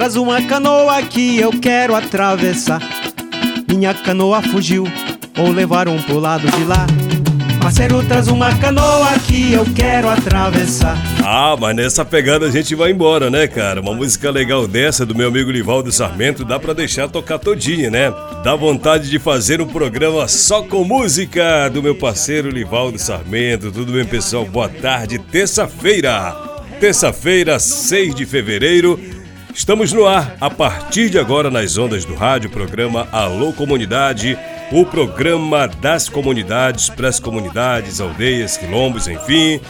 traz uma canoa que eu quero atravessar. Minha canoa fugiu, ou levaram pro lado de lá. Parceiro, traz uma canoa que eu quero atravessar. Ah, mas nessa pegada a gente vai embora, né, cara? Uma música legal dessa do meu amigo Livaldo Sarmento dá pra deixar tocar todinha, né? Dá vontade de fazer um programa só com música do meu parceiro Livaldo Sarmento. Tudo bem, pessoal? Boa tarde, terça-feira. Terça-feira, 6 de fevereiro. Estamos no ar a partir de agora nas ondas do rádio, programa Alô Comunidade, o programa das comunidades, para as comunidades, aldeias, quilombos, enfim.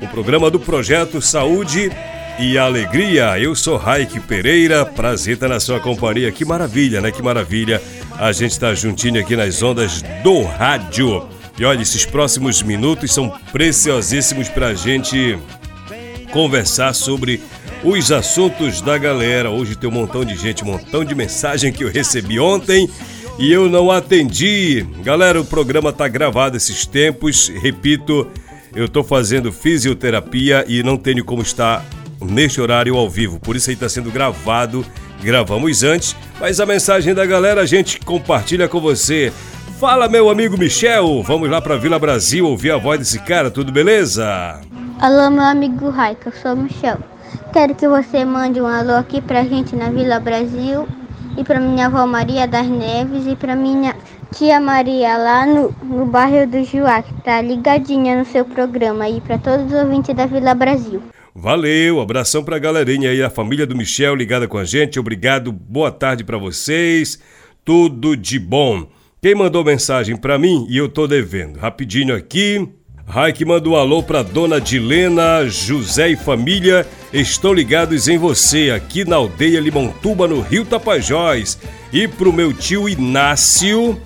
O programa do projeto Saúde e Alegria. Eu sou Raik Pereira, prazer estar na sua companhia. Que maravilha, né? Que maravilha. A gente está juntinho aqui nas ondas do rádio. E olha, esses próximos minutos são preciosíssimos para a gente conversar sobre os assuntos da galera. Hoje tem um montão de gente, um montão de mensagem que eu recebi ontem e eu não atendi. Galera, o programa tá gravado esses tempos. Repito, eu tô fazendo fisioterapia e não tenho como estar neste horário ao vivo. Por isso aí tá sendo gravado. Gravamos antes, mas a mensagem da galera a gente compartilha com você. Fala, meu amigo Michel. Vamos lá para Vila Brasil ouvir a voz desse cara, tudo beleza? Alô, meu amigo Raika, eu sou o Michel. Quero que você mande um alô aqui pra gente na Vila Brasil e pra minha avó Maria das Neves e pra minha tia Maria lá no, no bairro do Juá, que tá ligadinha no seu programa e pra todos os ouvintes da Vila Brasil. Valeu, abração pra galerinha aí, a família do Michel ligada com a gente. Obrigado, boa tarde pra vocês. Tudo de bom. Quem mandou mensagem pra mim e eu tô devendo? Rapidinho aqui. Raik manda um alô pra dona Dilena, José e família. Estão ligados em você aqui na aldeia Limontuba, no Rio Tapajós. E pro meu tio Inácio,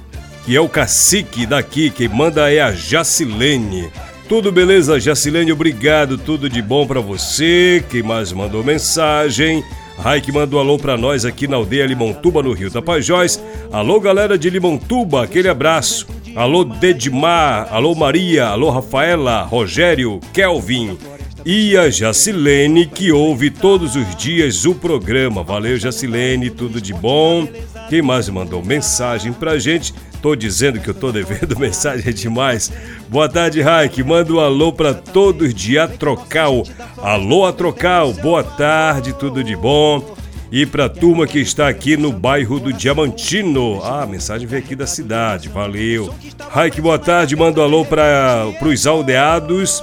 que é o cacique daqui, quem manda é a Jacilene. Tudo beleza, Jacilene? Obrigado, tudo de bom para você. Quem mais mandou mensagem? Raik mandou alô pra nós aqui na aldeia Limontuba, no Rio Tapajós. Alô, galera de Limontuba, aquele abraço. Alô Dedmar, alô Maria, alô Rafaela, Rogério, Kelvin e a Jacilene que ouve todos os dias o programa. Valeu Jacilene, tudo de bom. Quem mais mandou mensagem pra gente? Tô dizendo que eu tô devendo mensagem é demais. Boa tarde, Raik. Manda um alô pra todos de Atrocal. Alô, Atrocal. Boa tarde, tudo de bom. E para a turma que está aqui no bairro do Diamantino. Ah, a mensagem veio aqui da cidade, valeu. Raik, boa tarde, manda um alô para os aldeados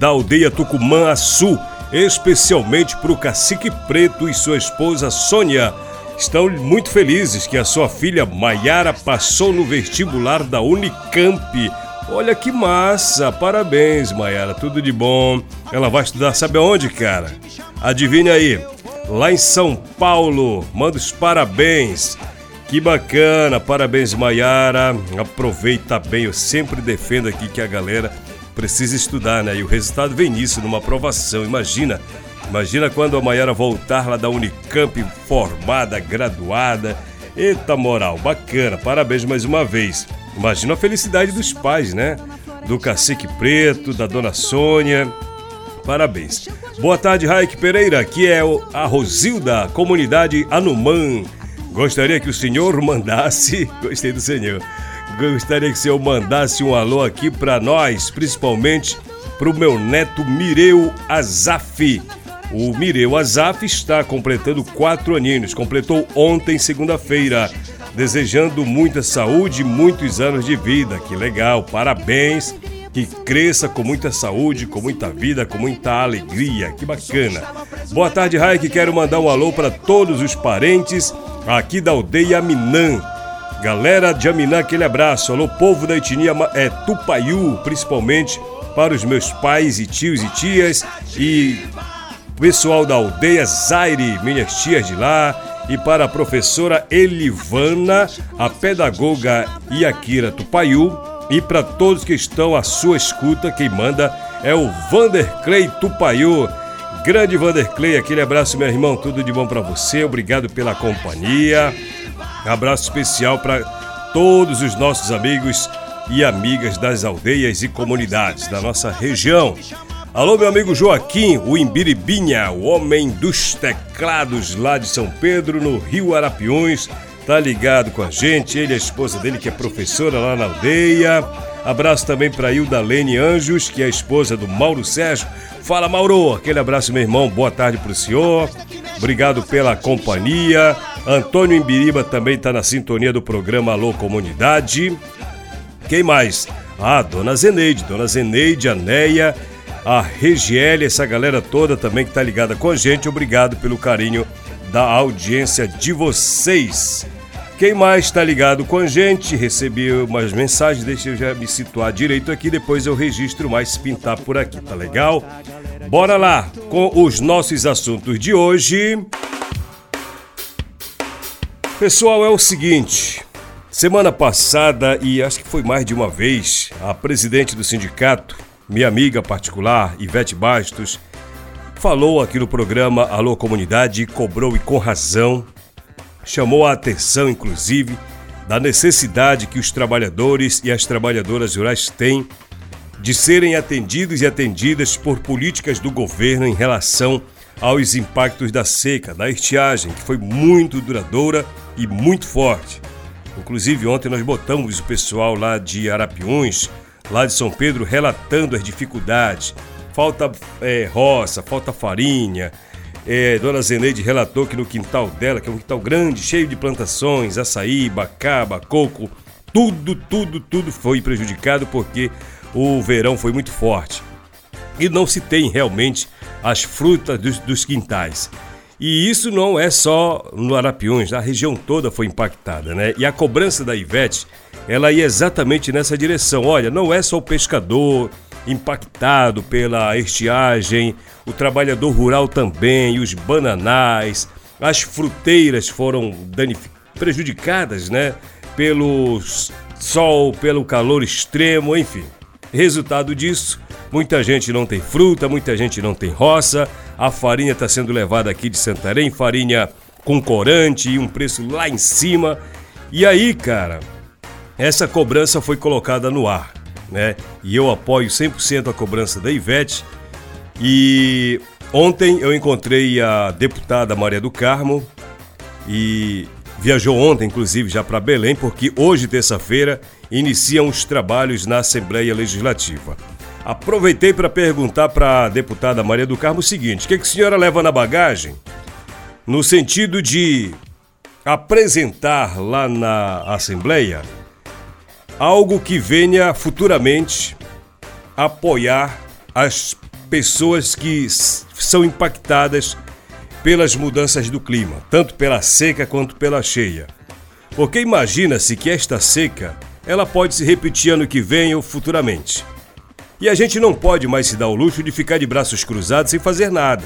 da aldeia Tucumã Açu, especialmente para o Cacique Preto e sua esposa Sônia. Estão muito felizes que a sua filha Maiara passou no vestibular da Unicamp. Olha que massa! Parabéns, Maiara, tudo de bom. Ela vai estudar, sabe aonde, cara? Adivinha aí lá em São Paulo. Manda os parabéns. Que bacana, parabéns Maiara. Aproveita bem, eu sempre defendo aqui que a galera precisa estudar, né? E o resultado vem nisso, numa aprovação. Imagina, imagina quando a Maiara voltar lá da Unicamp formada, graduada. Eita moral, bacana, parabéns mais uma vez. Imagina a felicidade dos pais, né? Do Cacique Preto, da Dona Sônia. Parabéns. Boa tarde, Raik Pereira. Aqui é a Rosilda, comunidade Anumã. Gostaria que o senhor mandasse. Gostei do senhor. Gostaria que o senhor mandasse um alô aqui para nós, principalmente para o meu neto Mireu Azaf. O Mireu Azaf está completando quatro aninhos, completou ontem, segunda-feira, desejando muita saúde e muitos anos de vida. Que legal, parabéns, que cresça com muita saúde, com muita vida, com muita alegria. Que bacana. Boa tarde, Raik. Quero mandar um alô para todos os parentes aqui da aldeia Minã. Galera de Aminã, aquele abraço. Alô, povo da etnia é, Tupaiú, principalmente para os meus pais e tios e tias e pessoal da aldeia Zaire, minhas tias de lá, e para a professora Elivana, a pedagoga Iakira Tupaiu, e para todos que estão à sua escuta, quem manda é o Vanderclay Tupaiu. Grande Vanderclay, aquele abraço, meu irmão, tudo de bom para você, obrigado pela companhia. Abraço especial para todos os nossos amigos e amigas das aldeias e comunidades da nossa região. Alô, meu amigo Joaquim, o Imbiribinha, o homem dos teclados lá de São Pedro, no Rio Arapiões, tá ligado com a gente. Ele e a esposa dele, que é professora lá na aldeia. Abraço também para Hilda Lene Anjos, que é a esposa do Mauro Sérgio. Fala, Mauro! Aquele abraço, meu irmão. Boa tarde pro senhor. Obrigado pela companhia. Antônio Imbiriba também tá na sintonia do programa Alô Comunidade. Quem mais? Ah, Dona Zeneide, Dona Zeneide, Anéia a Regiele, essa galera toda também que tá ligada com a gente. Obrigado pelo carinho da audiência de vocês. Quem mais está ligado com a gente? Recebi umas mensagens, deixa eu já me situar direito aqui, depois eu registro mais pintar por aqui, tá legal? Bora lá com os nossos assuntos de hoje. Pessoal, é o seguinte. Semana passada, e acho que foi mais de uma vez, a presidente do sindicato, minha amiga particular, Ivete Bastos, falou aqui no programa Alô Comunidade cobrou e com razão, chamou a atenção, inclusive, da necessidade que os trabalhadores e as trabalhadoras rurais têm de serem atendidos e atendidas por políticas do governo em relação aos impactos da seca, da estiagem, que foi muito duradoura e muito forte. Inclusive, ontem nós botamos o pessoal lá de Arapiões lá de São Pedro, relatando as dificuldades. Falta é, roça, falta farinha. É, Dona Zeneide relatou que no quintal dela, que é um quintal grande, cheio de plantações, açaí, bacaba, coco, tudo, tudo, tudo foi prejudicado porque o verão foi muito forte. E não se tem realmente as frutas dos, dos quintais. E isso não é só no Arapiões, a região toda foi impactada, né? E a cobrança da Ivete ela ia exatamente nessa direção. Olha, não é só o pescador impactado pela estiagem, o trabalhador rural também, os bananais, as fruteiras foram prejudicadas, né? Pelo sol, pelo calor extremo, enfim. Resultado disso, muita gente não tem fruta, muita gente não tem roça, a farinha está sendo levada aqui de Santarém, farinha com corante e um preço lá em cima. E aí, cara, essa cobrança foi colocada no ar, né? E eu apoio 100% a cobrança da Ivete. E ontem eu encontrei a deputada Maria do Carmo e viajou ontem, inclusive, já para Belém, porque hoje, terça-feira, iniciam os trabalhos na Assembleia Legislativa. Aproveitei para perguntar para a deputada Maria do Carmo o seguinte: o que, que a senhora leva na bagagem? No sentido de apresentar lá na Assembleia algo que venha futuramente apoiar as pessoas que são impactadas pelas mudanças do clima, tanto pela seca quanto pela cheia. Porque imagina-se que esta seca, ela pode se repetir ano que vem ou futuramente. E a gente não pode mais se dar o luxo de ficar de braços cruzados sem fazer nada.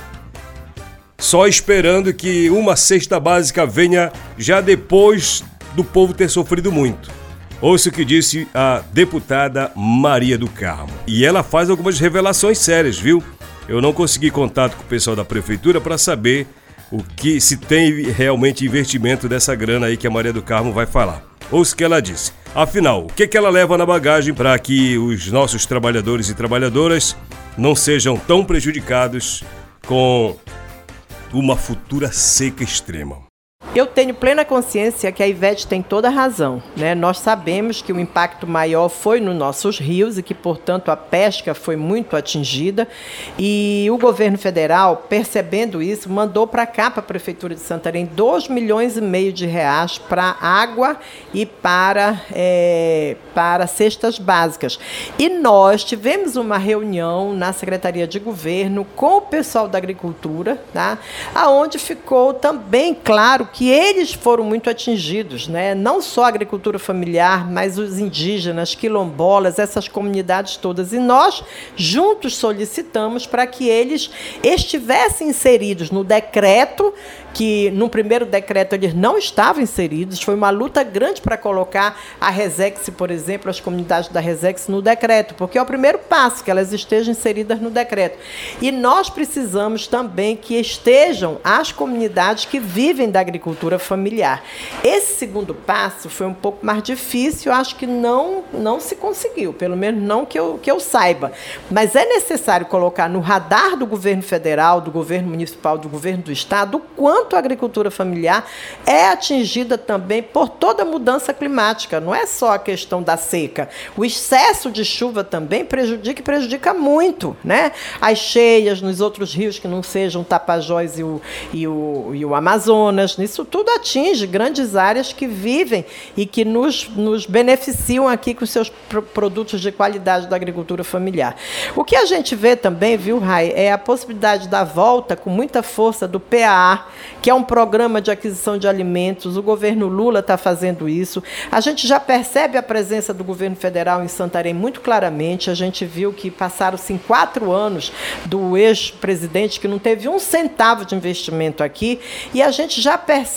Só esperando que uma cesta básica venha já depois do povo ter sofrido muito. Ouça o que disse a deputada Maria do Carmo. E ela faz algumas revelações sérias, viu? Eu não consegui contato com o pessoal da prefeitura para saber o que se tem realmente investimento dessa grana aí que a Maria do Carmo vai falar. Ouça o que ela disse. Afinal, o que, que ela leva na bagagem para que os nossos trabalhadores e trabalhadoras não sejam tão prejudicados com uma futura seca extrema? Eu tenho plena consciência que a Ivete tem toda a razão. Né? Nós sabemos que o impacto maior foi nos nossos rios e que, portanto, a pesca foi muito atingida. E o governo federal, percebendo isso, mandou para cá, para a Prefeitura de Santarém, 2 milhões e meio de reais para água e para, é, para cestas básicas. E nós tivemos uma reunião na Secretaria de Governo com o pessoal da Agricultura, tá? aonde ficou também claro que eles foram muito atingidos, né? não só a agricultura familiar, mas os indígenas, quilombolas, essas comunidades todas. E nós, juntos, solicitamos para que eles estivessem inseridos no decreto que no primeiro decreto eles não estavam inseridos. Foi uma luta grande para colocar a Resex, por exemplo, as comunidades da Resex no decreto, porque é o primeiro passo que elas estejam inseridas no decreto. E nós precisamos também que estejam as comunidades que vivem da agricultura familiar. Esse segundo passo foi um pouco mais difícil, acho que não não se conseguiu, pelo menos não que eu, que eu saiba. Mas é necessário colocar no radar do governo federal, do governo municipal, do governo do estado, o quanto a agricultura familiar é atingida também por toda a mudança climática. Não é só a questão da seca. O excesso de chuva também prejudica e prejudica muito. Né? As cheias nos outros rios que não sejam Tapajós e o, e o, e o Amazonas. Isso tudo atinge grandes áreas que vivem e que nos, nos beneficiam aqui com seus produtos de qualidade da agricultura familiar. O que a gente vê também, viu, Rai, é a possibilidade da volta com muita força do PAA, que é um programa de aquisição de alimentos. O governo Lula está fazendo isso. A gente já percebe a presença do governo federal em Santarém muito claramente. A gente viu que passaram-se quatro anos do ex-presidente que não teve um centavo de investimento aqui. E a gente já percebe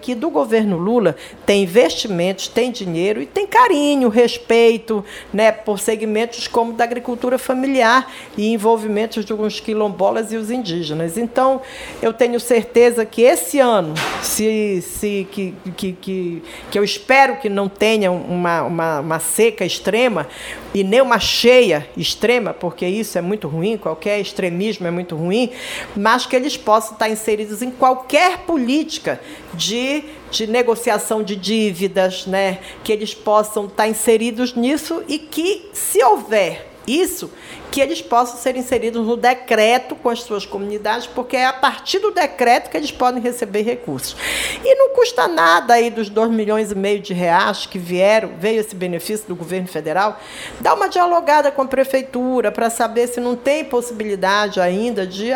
que do governo Lula tem investimentos, tem dinheiro e tem carinho, respeito né, por segmentos como da agricultura familiar e envolvimentos de alguns quilombolas e os indígenas. Então, eu tenho certeza que esse ano, se, se que, que, que, que eu espero que não tenha uma, uma, uma seca extrema e nem uma cheia extrema, porque isso é muito ruim, qualquer extremismo é muito ruim, mas que eles possam estar inseridos em qualquer política de, de negociação de dívidas, né? que eles possam estar inseridos nisso e que, se houver isso, que eles possam ser inseridos no decreto com as suas comunidades, porque é a partir do decreto que eles podem receber recursos. E não custa nada aí dos 2 milhões e meio de reais que vieram, veio esse benefício do governo federal, dar uma dialogada com a prefeitura para saber se não tem possibilidade ainda de,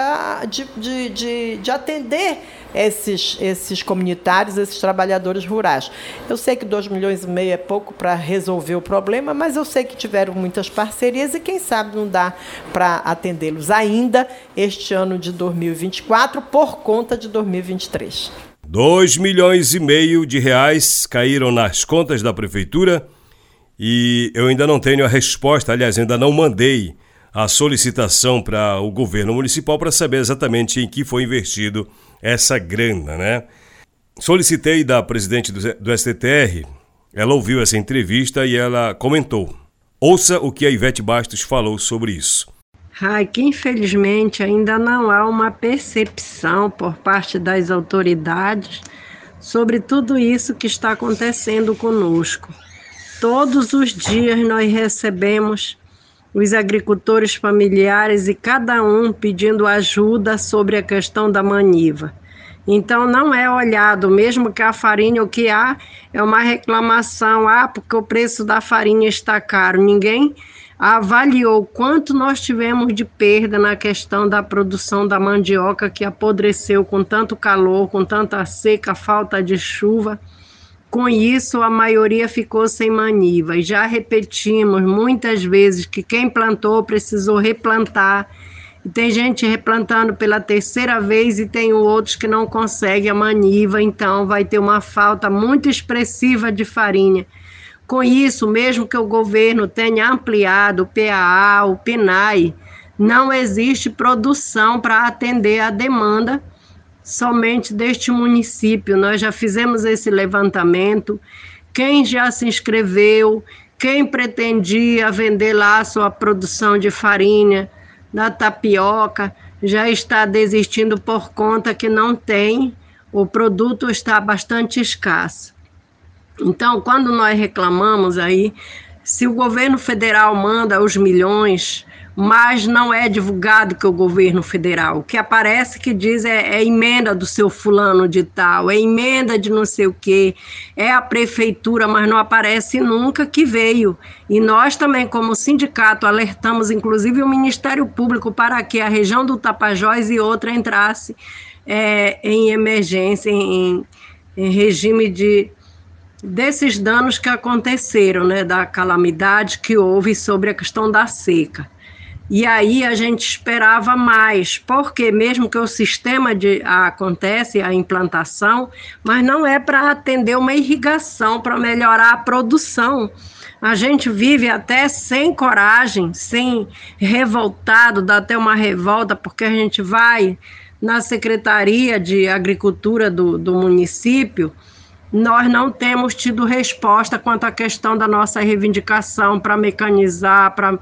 de, de, de, de atender esses, esses comunitários, esses trabalhadores rurais. Eu sei que 2 milhões e meio é pouco para resolver o problema, mas eu sei que tiveram muitas parcerias e quem sabe não dá para atendê-los ainda este ano de 2024 por conta de 2023. 2 milhões e meio de reais caíram nas contas da prefeitura e eu ainda não tenho a resposta, aliás, ainda não mandei a solicitação para o governo municipal para saber exatamente em que foi investido essa grana, né? Solicitei da presidente do STTR, ela ouviu essa entrevista e ela comentou. Ouça o que a Ivete Bastos falou sobre isso. Ai, que infelizmente ainda não há uma percepção por parte das autoridades sobre tudo isso que está acontecendo conosco. Todos os dias nós recebemos os agricultores familiares e cada um pedindo ajuda sobre a questão da maniva. Então não é olhado, mesmo que a farinha o que há é uma reclamação, ah, porque o preço da farinha está caro. Ninguém avaliou quanto nós tivemos de perda na questão da produção da mandioca que apodreceu com tanto calor, com tanta seca, falta de chuva. Com isso, a maioria ficou sem maniva. E já repetimos muitas vezes que quem plantou precisou replantar. E tem gente replantando pela terceira vez e tem outros que não conseguem a maniva, então vai ter uma falta muito expressiva de farinha. Com isso, mesmo que o governo tenha ampliado o PAA, o PNAE, não existe produção para atender a demanda somente deste município. Nós já fizemos esse levantamento. Quem já se inscreveu, quem pretendia vender lá sua produção de farinha, da tapioca, já está desistindo por conta que não tem o produto está bastante escasso. Então, quando nós reclamamos aí, se o governo federal manda os milhões mas não é divulgado que o governo federal. O que aparece que diz é, é, emenda do seu fulano de tal, é emenda de não sei o quê, é a prefeitura, mas não aparece nunca que veio. E nós também, como sindicato, alertamos inclusive o Ministério Público para que a região do Tapajós e outra entrasse é, em emergência, em, em regime de desses danos que aconteceram, né, da calamidade que houve sobre a questão da seca. E aí a gente esperava mais, porque mesmo que o sistema de acontece a implantação, mas não é para atender uma irrigação, para melhorar a produção. A gente vive até sem coragem, sem revoltado, dá até uma revolta, porque a gente vai na Secretaria de Agricultura do, do município, nós não temos tido resposta quanto à questão da nossa reivindicação para mecanizar, para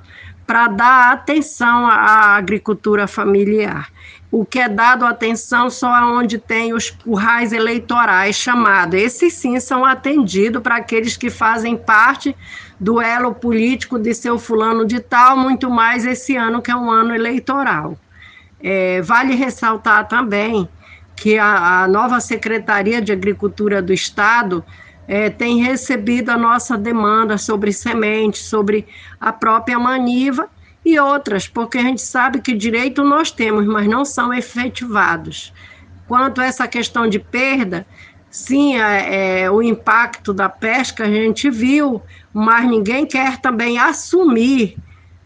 para dar atenção à agricultura familiar. O que é dado atenção só onde tem os currais eleitorais chamados. Esses sim são atendidos para aqueles que fazem parte do elo político de seu fulano de tal, muito mais esse ano que é um ano eleitoral. É, vale ressaltar também que a, a nova Secretaria de Agricultura do Estado é, tem recebido a nossa demanda sobre sementes, sobre a própria maniva e outras, porque a gente sabe que direito nós temos, mas não são efetivados. Quanto a essa questão de perda, sim, é, é, o impacto da pesca a gente viu, mas ninguém quer também assumir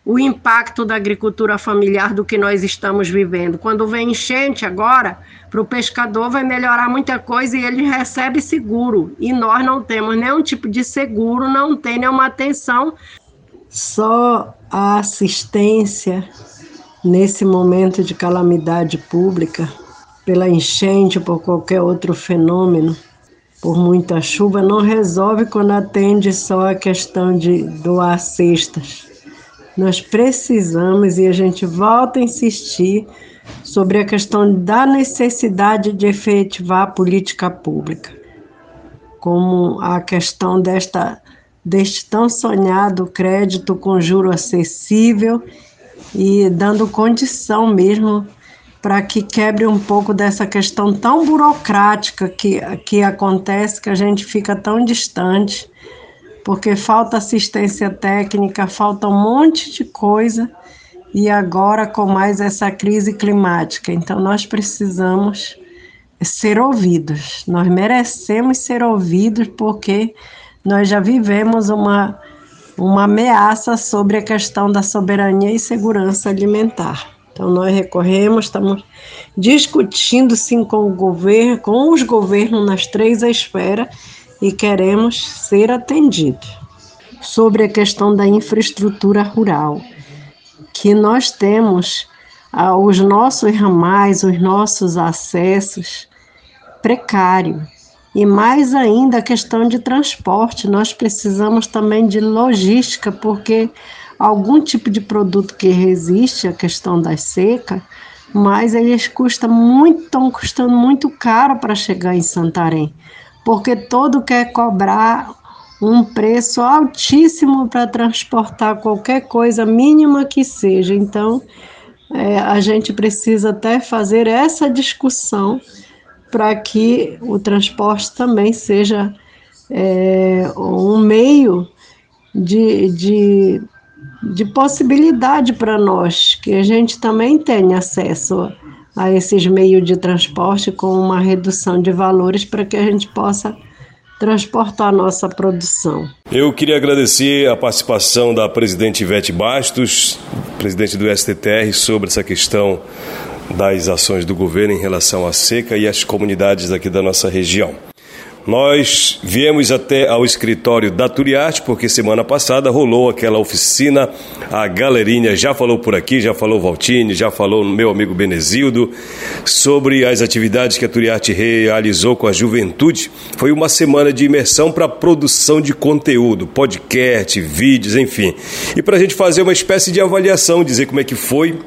o impacto da agricultura familiar do que nós estamos vivendo. Quando vem enchente agora, para o pescador vai melhorar muita coisa e ele recebe seguro. E nós não temos nenhum tipo de seguro, não tem nenhuma atenção. Só a assistência nesse momento de calamidade pública, pela enchente por qualquer outro fenômeno, por muita chuva, não resolve quando atende só a questão de doar cestas nós precisamos, e a gente volta a insistir, sobre a questão da necessidade de efetivar a política pública, como a questão desta, deste tão sonhado crédito com juro acessível e dando condição mesmo para que quebre um pouco dessa questão tão burocrática que, que acontece, que a gente fica tão distante porque falta assistência técnica, falta um monte de coisa, e agora com mais essa crise climática. Então, nós precisamos ser ouvidos, nós merecemos ser ouvidos, porque nós já vivemos uma, uma ameaça sobre a questão da soberania e segurança alimentar. Então, nós recorremos, estamos discutindo sim com o governo, com os governos nas três esferas e queremos ser atendidos. Sobre a questão da infraestrutura rural, que nós temos ah, os nossos ramais, os nossos acessos precários. E mais ainda a questão de transporte, nós precisamos também de logística, porque algum tipo de produto que resiste à questão da seca, mas eles custam muito, estão custando muito caro para chegar em Santarém porque todo quer cobrar um preço altíssimo para transportar qualquer coisa mínima que seja. Então, é, a gente precisa até fazer essa discussão para que o transporte também seja é, um meio de, de, de possibilidade para nós, que a gente também tenha acesso a esses meios de transporte com uma redução de valores para que a gente possa transportar nossa produção. Eu queria agradecer a participação da presidente Ivete Bastos, presidente do STTR, sobre essa questão das ações do governo em relação à seca e às comunidades aqui da nossa região. Nós viemos até ao escritório da Turiarte, porque semana passada rolou aquela oficina, a galerinha já falou por aqui, já falou Valtini, já falou meu amigo Benezildo, sobre as atividades que a Turiarte realizou com a juventude. Foi uma semana de imersão para produção de conteúdo, podcast, vídeos, enfim. E para a gente fazer uma espécie de avaliação, dizer como é que foi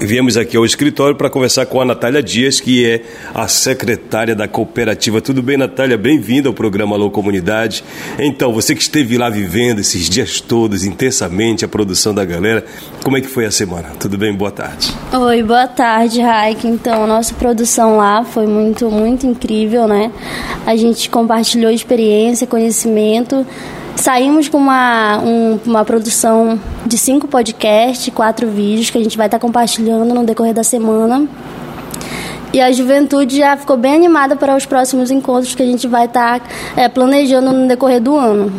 Viemos aqui ao escritório para conversar com a Natália Dias, que é a secretária da cooperativa. Tudo bem, Natália? Bem-vinda ao programa Alô Comunidade. Então, você que esteve lá vivendo esses dias todos intensamente a produção da galera, como é que foi a semana? Tudo bem? Boa tarde. Oi, boa tarde, Raik. Então, nossa produção lá foi muito, muito incrível, né? A gente compartilhou experiência, conhecimento Saímos com uma, um, uma produção de cinco podcasts, quatro vídeos que a gente vai estar compartilhando no decorrer da semana. E a juventude já ficou bem animada para os próximos encontros que a gente vai estar é, planejando no decorrer do ano.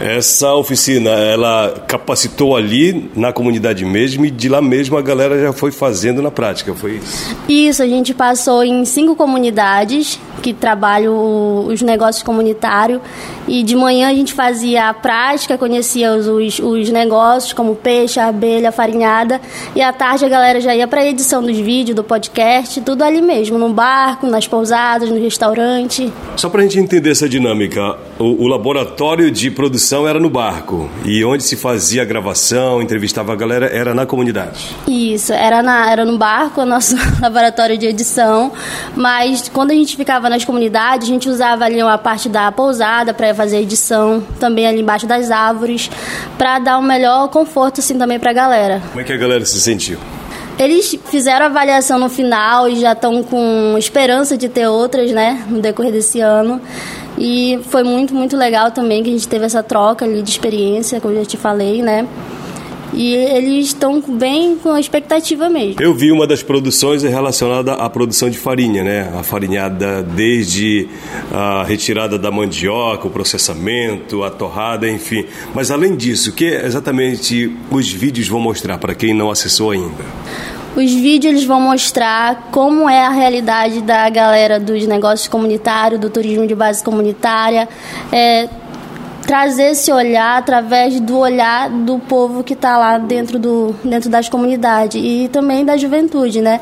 Essa oficina, ela capacitou ali na comunidade mesmo e de lá mesmo a galera já foi fazendo na prática, foi isso? Isso, a gente passou em cinco comunidades que trabalham os negócios comunitários e de manhã a gente fazia a prática, conhecia os, os, os negócios como peixe, abelha, farinhada e à tarde a galera já ia para a edição dos vídeos, do podcast, tudo ali mesmo, no barco, nas pousadas, no restaurante. Só para a gente entender essa dinâmica, o, o laboratório de produção era no barco e onde se fazia a gravação, entrevistava a galera, era na comunidade. Isso, era, na, era no barco, o nosso laboratório de edição, mas quando a gente ficava nas comunidades, a gente usava ali uma parte da pousada para fazer edição, também ali embaixo das árvores, para dar um melhor conforto assim também para a galera. Como é que a galera se sentiu? Eles fizeram a avaliação no final e já estão com esperança de ter outras, né, no decorrer desse ano. E foi muito, muito legal também que a gente teve essa troca ali de experiência, como eu já te falei, né? E eles estão bem com a expectativa mesmo. Eu vi uma das produções relacionada à produção de farinha, né? A farinhada desde a retirada da mandioca, o processamento, a torrada, enfim. Mas além disso, o que exatamente os vídeos vão mostrar para quem não acessou ainda? Os vídeos eles vão mostrar como é a realidade da galera dos negócios comunitários, do turismo de base comunitária, é, trazer esse olhar através do olhar do povo que está lá dentro, do, dentro das comunidades e também da juventude, né?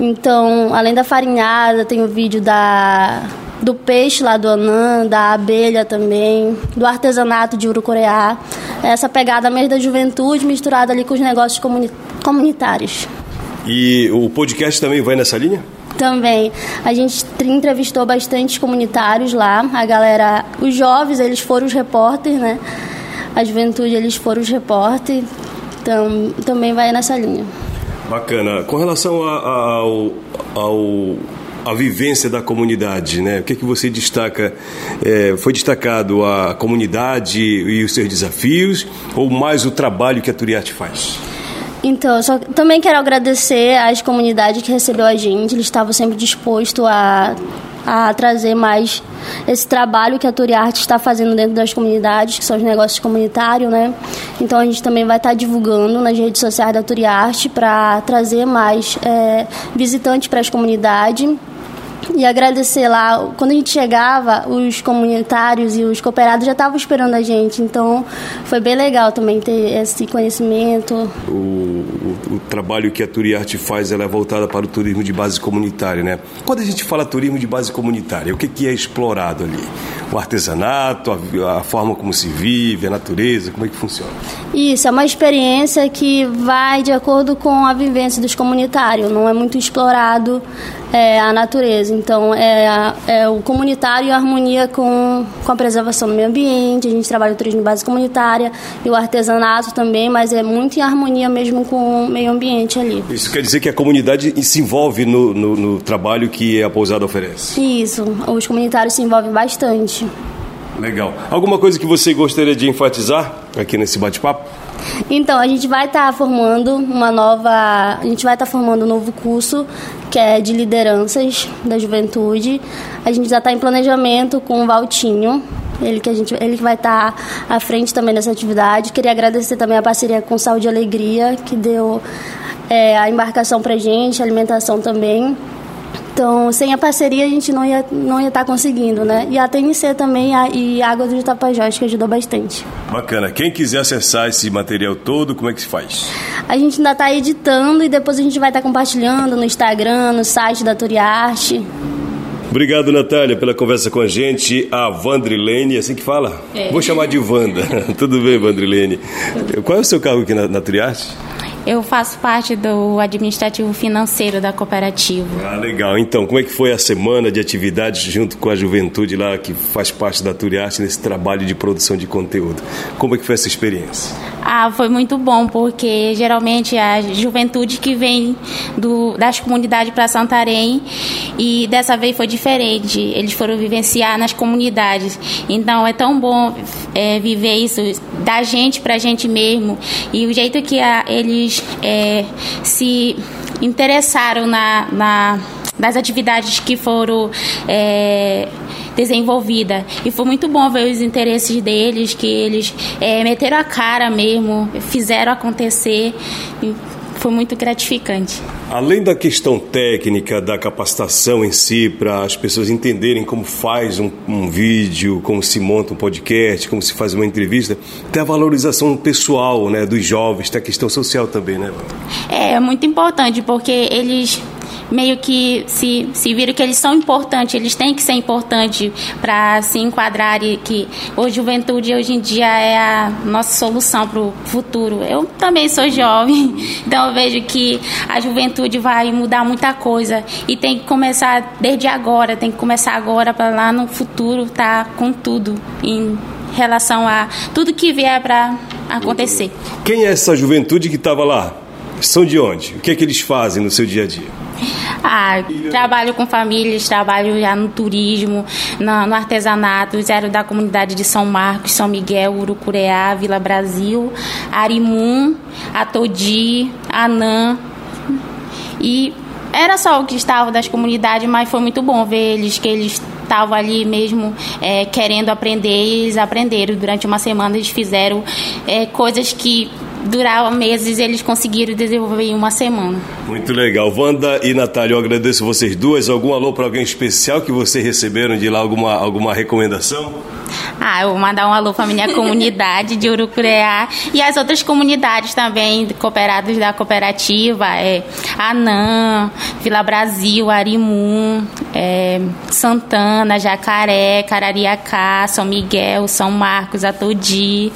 Então, além da farinhada, tem o vídeo da, do peixe lá do Anã, da abelha também, do artesanato de Urucoreá. Essa pegada mesmo da juventude misturada ali com os negócios comuni comunitários. E o podcast também vai nessa linha? Também. A gente entrevistou bastante comunitários lá. A galera, os jovens, eles foram os repórteres, né? A juventude, eles foram os repórteres. Então, também vai nessa linha. Bacana. Com relação a, a, ao, ao a vivência da comunidade, né? O que é que você destaca? É, foi destacado a comunidade e os seus desafios ou mais o trabalho que a Turiarte faz? Então, só também quero agradecer às comunidades que recebeu a gente. Eles estavam sempre dispostos a, a trazer mais esse trabalho que a Turiarte está fazendo dentro das comunidades, que são os negócios comunitários, né? Então a gente também vai estar divulgando nas redes sociais da Turiarte para trazer mais é, visitantes para as comunidades e agradecer lá. Quando a gente chegava, os comunitários e os cooperados já estavam esperando a gente. Então, foi bem legal também ter esse conhecimento. O, o, o trabalho que a Turiarte faz ela é voltada para o turismo de base comunitária, né? Quando a gente fala turismo de base comunitária, o que, que é explorado ali? O artesanato, a, a forma como se vive, a natureza, como é que funciona? Isso, é uma experiência que vai de acordo com a vivência dos comunitários. Não é muito explorado é, a natureza. Então, é, é, o comunitário em harmonia com, com a preservação do meio ambiente, a gente trabalha o turismo de base comunitária e o artesanato também, mas é muito em harmonia mesmo com o meio ambiente ali. Isso quer dizer que a comunidade se envolve no, no, no trabalho que a pousada oferece? Isso, os comunitários se envolvem bastante. Legal. Alguma coisa que você gostaria de enfatizar aqui nesse bate-papo? Então, a gente vai estar tá formando uma nova. A gente vai estar tá formando um novo curso que é de lideranças da juventude. A gente já está em planejamento com o Valtinho. Ele que a gente, ele vai estar tá à frente também dessa atividade. Queria agradecer também a parceria com Saúde e Alegria, que deu é, a embarcação para gente, a alimentação também. Então, sem a parceria a gente não ia não ia estar tá conseguindo, né? E a TNC também a, e a Água do Tapajós que ajudou bastante. Bacana. Quem quiser acessar esse material todo, como é que se faz? A gente ainda está editando e depois a gente vai estar tá compartilhando no Instagram, no site da Turiarte. Obrigado, Natália, pela conversa com a gente. A Vandrilene, é assim que fala? É. Vou chamar de Wanda. Tudo bem, Vandrilene? Qual é o seu cargo aqui na, na Turiarte? Eu faço parte do administrativo financeiro da cooperativa. Ah, legal. Então, como é que foi a semana de atividades junto com a juventude lá que faz parte da Turiarte nesse trabalho de produção de conteúdo? Como é que foi essa experiência? Ah, foi muito bom, porque geralmente a juventude que vem do, das comunidades para Santarém e dessa vez foi diferente. Eles foram vivenciar nas comunidades. Então é tão bom é, viver isso da gente para a gente mesmo. E o jeito que a, eles é, se interessaram na, na, nas atividades que foram. É, desenvolvida. E foi muito bom ver os interesses deles, que eles é, meteram a cara mesmo, fizeram acontecer. Foi muito gratificante. Além da questão técnica, da capacitação em si, para as pessoas entenderem como faz um, um, vídeo, como se monta um podcast, como se faz uma entrevista, tem a valorização pessoal né, dos jovens, tem a questão social também, né? É, é muito importante, porque eles meio que se, se viram que eles são importantes, eles têm que ser importantes para se enquadrar e que a juventude hoje em dia é a nossa solução para o futuro. Eu também sou jovem, então eu vejo que a juventude vai mudar muita coisa e tem que começar desde agora, tem que começar agora para lá no futuro estar tá com tudo em relação a tudo que vier para acontecer. Quem é essa juventude que estava lá? São de onde? O que é que eles fazem no seu dia a dia? Ah, trabalho com famílias, trabalho já no turismo, no, no artesanato, zero da comunidade de São Marcos, São Miguel, Urucureá, Vila Brasil, Arimum, Atodi, Anã e era só o que estava das comunidades, mas foi muito bom ver eles que eles estavam ali mesmo é, querendo aprender e eles aprenderam. Durante uma semana eles fizeram é, coisas que durar meses eles conseguiram desenvolver em uma semana. Muito legal. Wanda e Natália, eu agradeço vocês duas. Algum alô para alguém especial que vocês receberam de lá? Alguma, alguma recomendação? Ah, eu vou mandar um alô para minha comunidade de Urucureá e as outras comunidades também, cooperados da cooperativa, é Anã, Vila Brasil, Arimu, é, Santana, Jacaré, Carariacá, São Miguel, São Marcos, Atodi.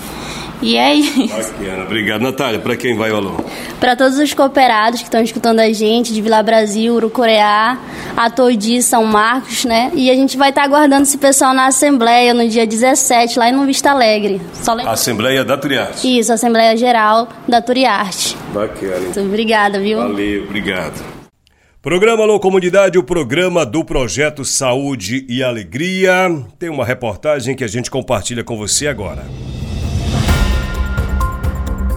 E é isso. Bacana, obrigado. Natália, para quem vai o alô? Para todos os cooperados que estão escutando a gente, de Vila Brasil, Urucoreá, Atodi, São Marcos, né? E a gente vai estar tá aguardando esse pessoal na Assembleia no dia 17, lá no Vista Alegre. Só Assembleia da Turiarte. Isso, Assembleia Geral da Turiarte. Bacana. Então, obrigada, viu? Valeu, obrigado. Programa Alô Comunidade, o programa do Projeto Saúde e Alegria. Tem uma reportagem que a gente compartilha com você agora.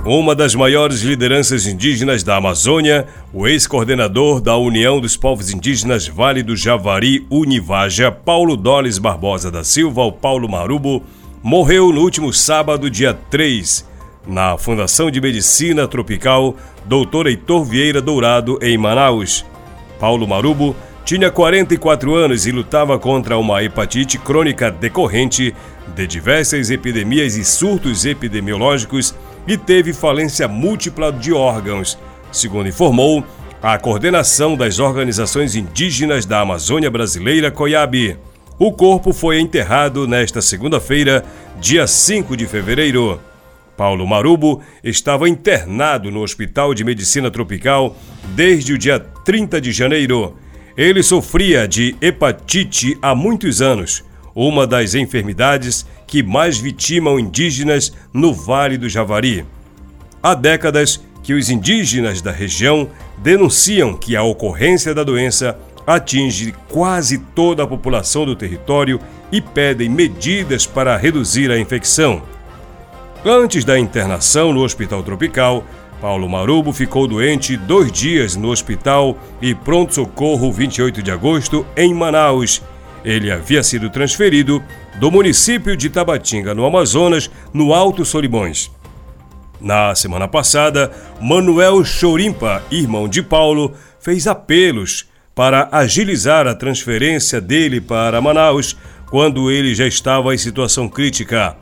Uma das maiores lideranças indígenas da Amazônia, o ex-coordenador da União dos Povos Indígenas Vale do Javari, Univaja, Paulo Doles Barbosa da Silva, o Paulo Marubo, morreu no último sábado, dia 3, na Fundação de Medicina Tropical Dr. Heitor Vieira Dourado, em Manaus. Paulo Marubo tinha 44 anos e lutava contra uma hepatite crônica decorrente de diversas epidemias e surtos epidemiológicos e teve falência múltipla de órgãos, segundo informou a coordenação das organizações indígenas da Amazônia Brasileira, COIAB. O corpo foi enterrado nesta segunda-feira, dia 5 de fevereiro. Paulo Marubo estava internado no Hospital de Medicina Tropical desde o dia 30 de janeiro. Ele sofria de hepatite há muitos anos, uma das enfermidades que mais vitimam indígenas no Vale do Javari. Há décadas que os indígenas da região denunciam que a ocorrência da doença atinge quase toda a população do território e pedem medidas para reduzir a infecção. Antes da internação no Hospital Tropical, Paulo Marubo ficou doente dois dias no hospital e pronto-socorro 28 de agosto em Manaus ele havia sido transferido do município de Tabatinga, no Amazonas, no Alto Solimões. Na semana passada, Manuel Chorimpa, irmão de Paulo, fez apelos para agilizar a transferência dele para Manaus quando ele já estava em situação crítica.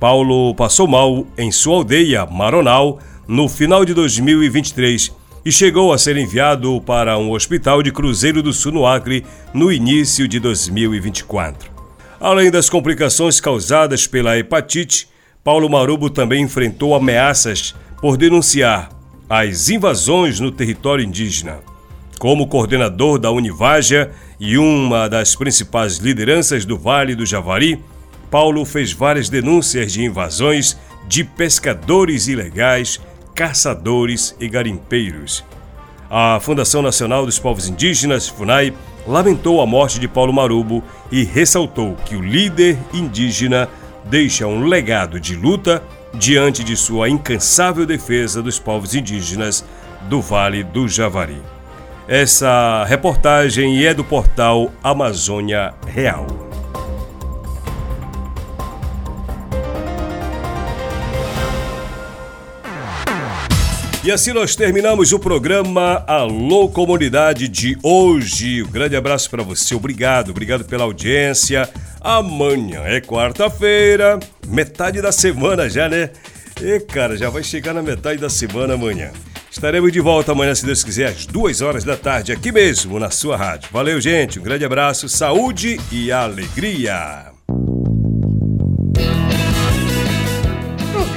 Paulo passou mal em sua aldeia, Maronal, no final de 2023 e chegou a ser enviado para um hospital de Cruzeiro do Sul no Acre no início de 2024. Além das complicações causadas pela hepatite, Paulo Marubo também enfrentou ameaças por denunciar as invasões no território indígena. Como coordenador da Univaja e uma das principais lideranças do Vale do Javari, Paulo fez várias denúncias de invasões de pescadores ilegais, caçadores e garimpeiros. A Fundação Nacional dos Povos Indígenas, FUNAI, lamentou a morte de Paulo Marubo e ressaltou que o líder indígena deixa um legado de luta diante de sua incansável defesa dos povos indígenas do Vale do Javari. Essa reportagem é do portal Amazônia Real. E assim nós terminamos o programa Alô Comunidade de hoje. Um grande abraço para você, obrigado, obrigado pela audiência. Amanhã é quarta-feira, metade da semana já, né? E cara, já vai chegar na metade da semana amanhã. Estaremos de volta amanhã, se Deus quiser, às duas horas da tarde, aqui mesmo, na sua rádio. Valeu, gente. Um grande abraço, saúde e alegria.